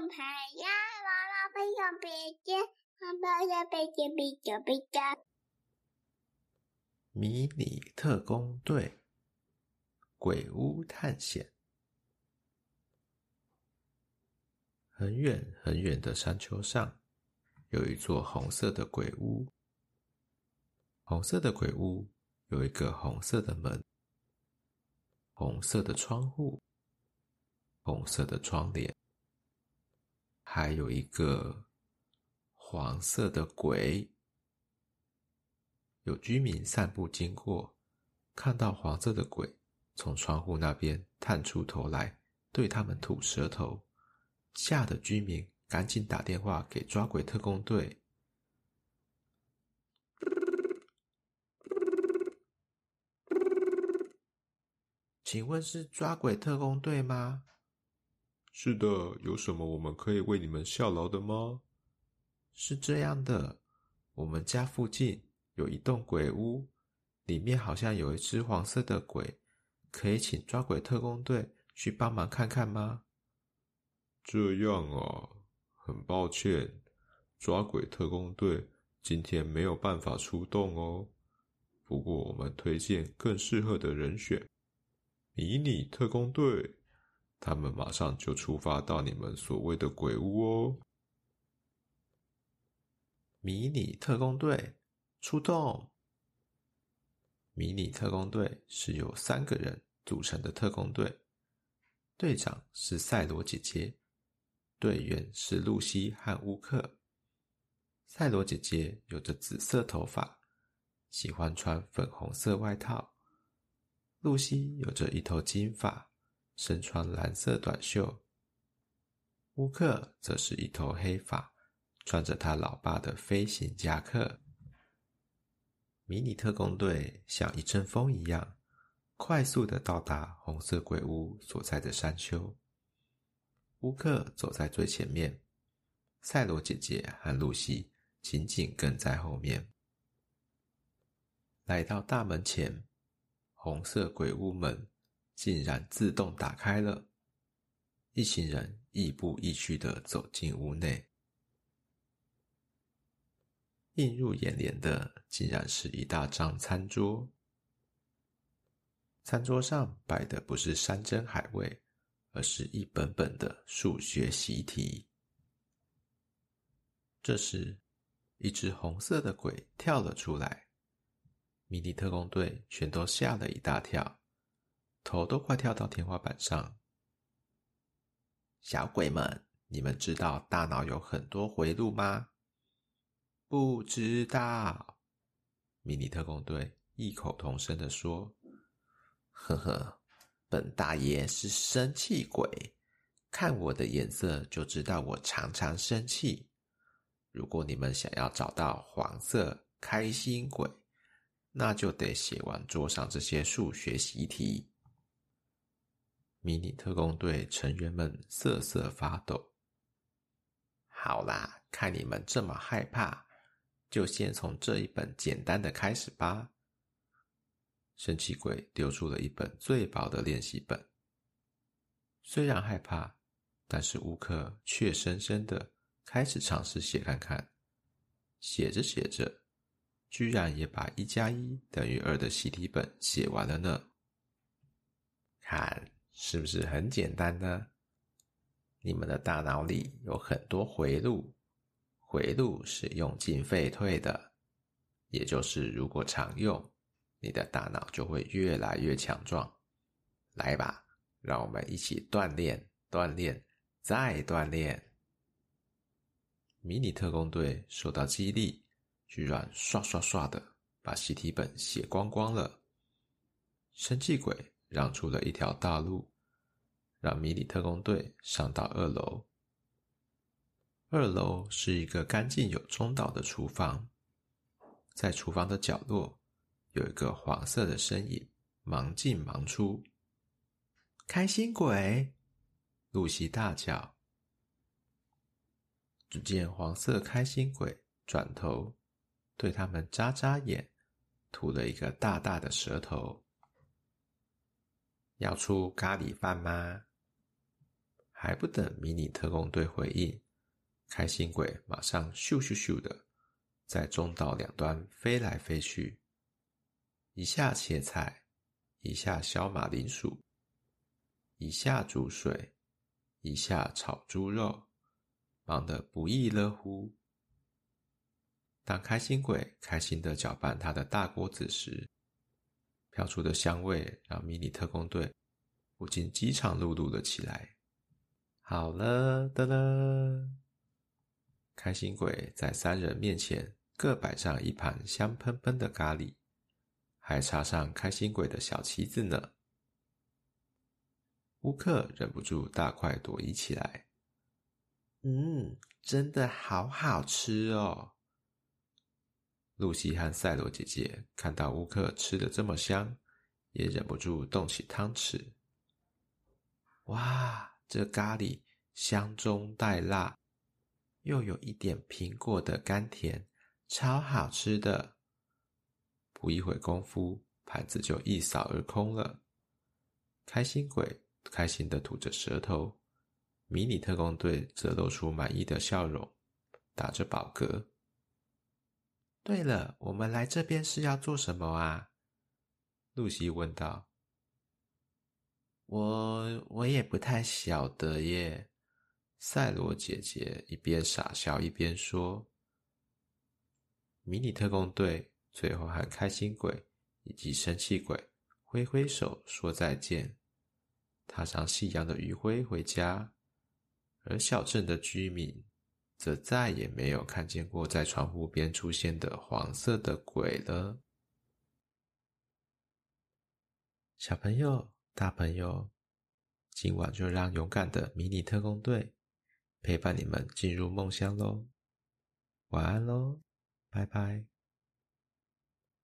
用牌呀，娃娃飞向别家，爸爸要别家别家别家。迷你特工队鬼屋探险。很远很远的山丘上，有一座红色的鬼屋。红色的鬼屋有一个红色的门，红色的窗户，红色的窗帘，还有一个黄色的鬼。有居民散步经过，看到黄色的鬼从窗户那边探出头来，对他们吐舌头，吓得居民赶紧打电话给抓鬼特工队。请问是抓鬼特工队吗？是的，有什么我们可以为你们效劳的吗？是这样的，我们家附近。有一栋鬼屋，里面好像有一只黄色的鬼，可以请抓鬼特工队去帮忙看看吗？这样啊，很抱歉，抓鬼特工队今天没有办法出动哦。不过我们推荐更适合的人选——迷你特工队，他们马上就出发到你们所谓的鬼屋哦。迷你特工队。出动！迷你特工队是由三个人组成的特工队，队长是赛罗姐姐，队员是露西和乌克。赛罗姐姐有着紫色头发，喜欢穿粉红色外套；露西有着一头金发，身穿蓝色短袖；乌克则是一头黑发，穿着他老爸的飞行夹克。迷你特工队像一阵风一样，快速的到达红色鬼屋所在的山丘。乌克走在最前面，赛罗姐姐和露西紧紧跟在后面。来到大门前，红色鬼屋门竟然自动打开了，一行人亦步亦趋的走进屋内。映入眼帘的，竟然是一大张餐桌。餐桌上摆的不是山珍海味，而是一本本的数学习题。这时，一只红色的鬼跳了出来，迷你特工队全都吓了一大跳，头都快跳到天花板上。小鬼们，你们知道大脑有很多回路吗？不知道，迷你特工队异口同声地说：“呵呵，本大爷是生气鬼，看我的颜色就知道我常常生气。如果你们想要找到黄色开心鬼，那就得写完桌上这些数学习题。”迷你特工队成员们瑟瑟发抖。好啦，看你们这么害怕。就先从这一本简单的开始吧。生气鬼丢出了一本最薄的练习本，虽然害怕，但是乌克却深深的开始尝试写看看。写着写着，居然也把一加一等于二的习题本写完了呢。看，是不是很简单呢？你们的大脑里有很多回路。回路是用进废退的，也就是如果常用，你的大脑就会越来越强壮。来吧，让我们一起锻炼、锻炼、再锻炼。迷你特工队受到激励，居然刷刷刷的把习题本写光光了。生气鬼让出了一条大路，让迷你特工队上到二楼。二楼是一个干净有中岛的厨房，在厨房的角落有一个黄色的身影，忙进忙出。开心鬼！露西大叫。只见黄色开心鬼转头对他们眨眨眼，吐了一个大大的舌头。要出咖喱饭吗？还不等迷你特工队回应，开心鬼马上咻咻咻的在中岛两端飞来飞去，一下切菜，一下削马铃薯，一下煮水，一下炒猪肉，忙得不亦乐乎。当开心鬼开心的搅拌他的大锅子时，飘出的香味让迷你特工队不禁饥肠辘辘了起来。好了的了，开心鬼在三人面前各摆上一盘香喷喷的咖喱，还插上开心鬼的小旗子呢。乌克忍不住大快朵颐起来。嗯，真的好好吃哦！露西和赛罗姐姐看到乌克吃的这么香，也忍不住动起汤匙。哇，这咖喱香中带辣，又有一点苹果的甘甜，超好吃的。不一会功夫，盘子就一扫而空了。开心鬼开心的吐着舌头，迷你特工队则露出满意的笑容，打着饱嗝。对了，我们来这边是要做什么啊？露西问道。我我也不太晓得耶。赛罗姐姐一边傻笑一边说。迷你特工队最后和开心鬼以及生气鬼挥挥手说再见，踏上夕阳的余晖回家，而小镇的居民，则再也没有看见过在窗户边出现的黄色的鬼了。小朋友、大朋友，今晚就让勇敢的迷你特工队陪伴你们进入梦乡喽。晚安喽，拜拜。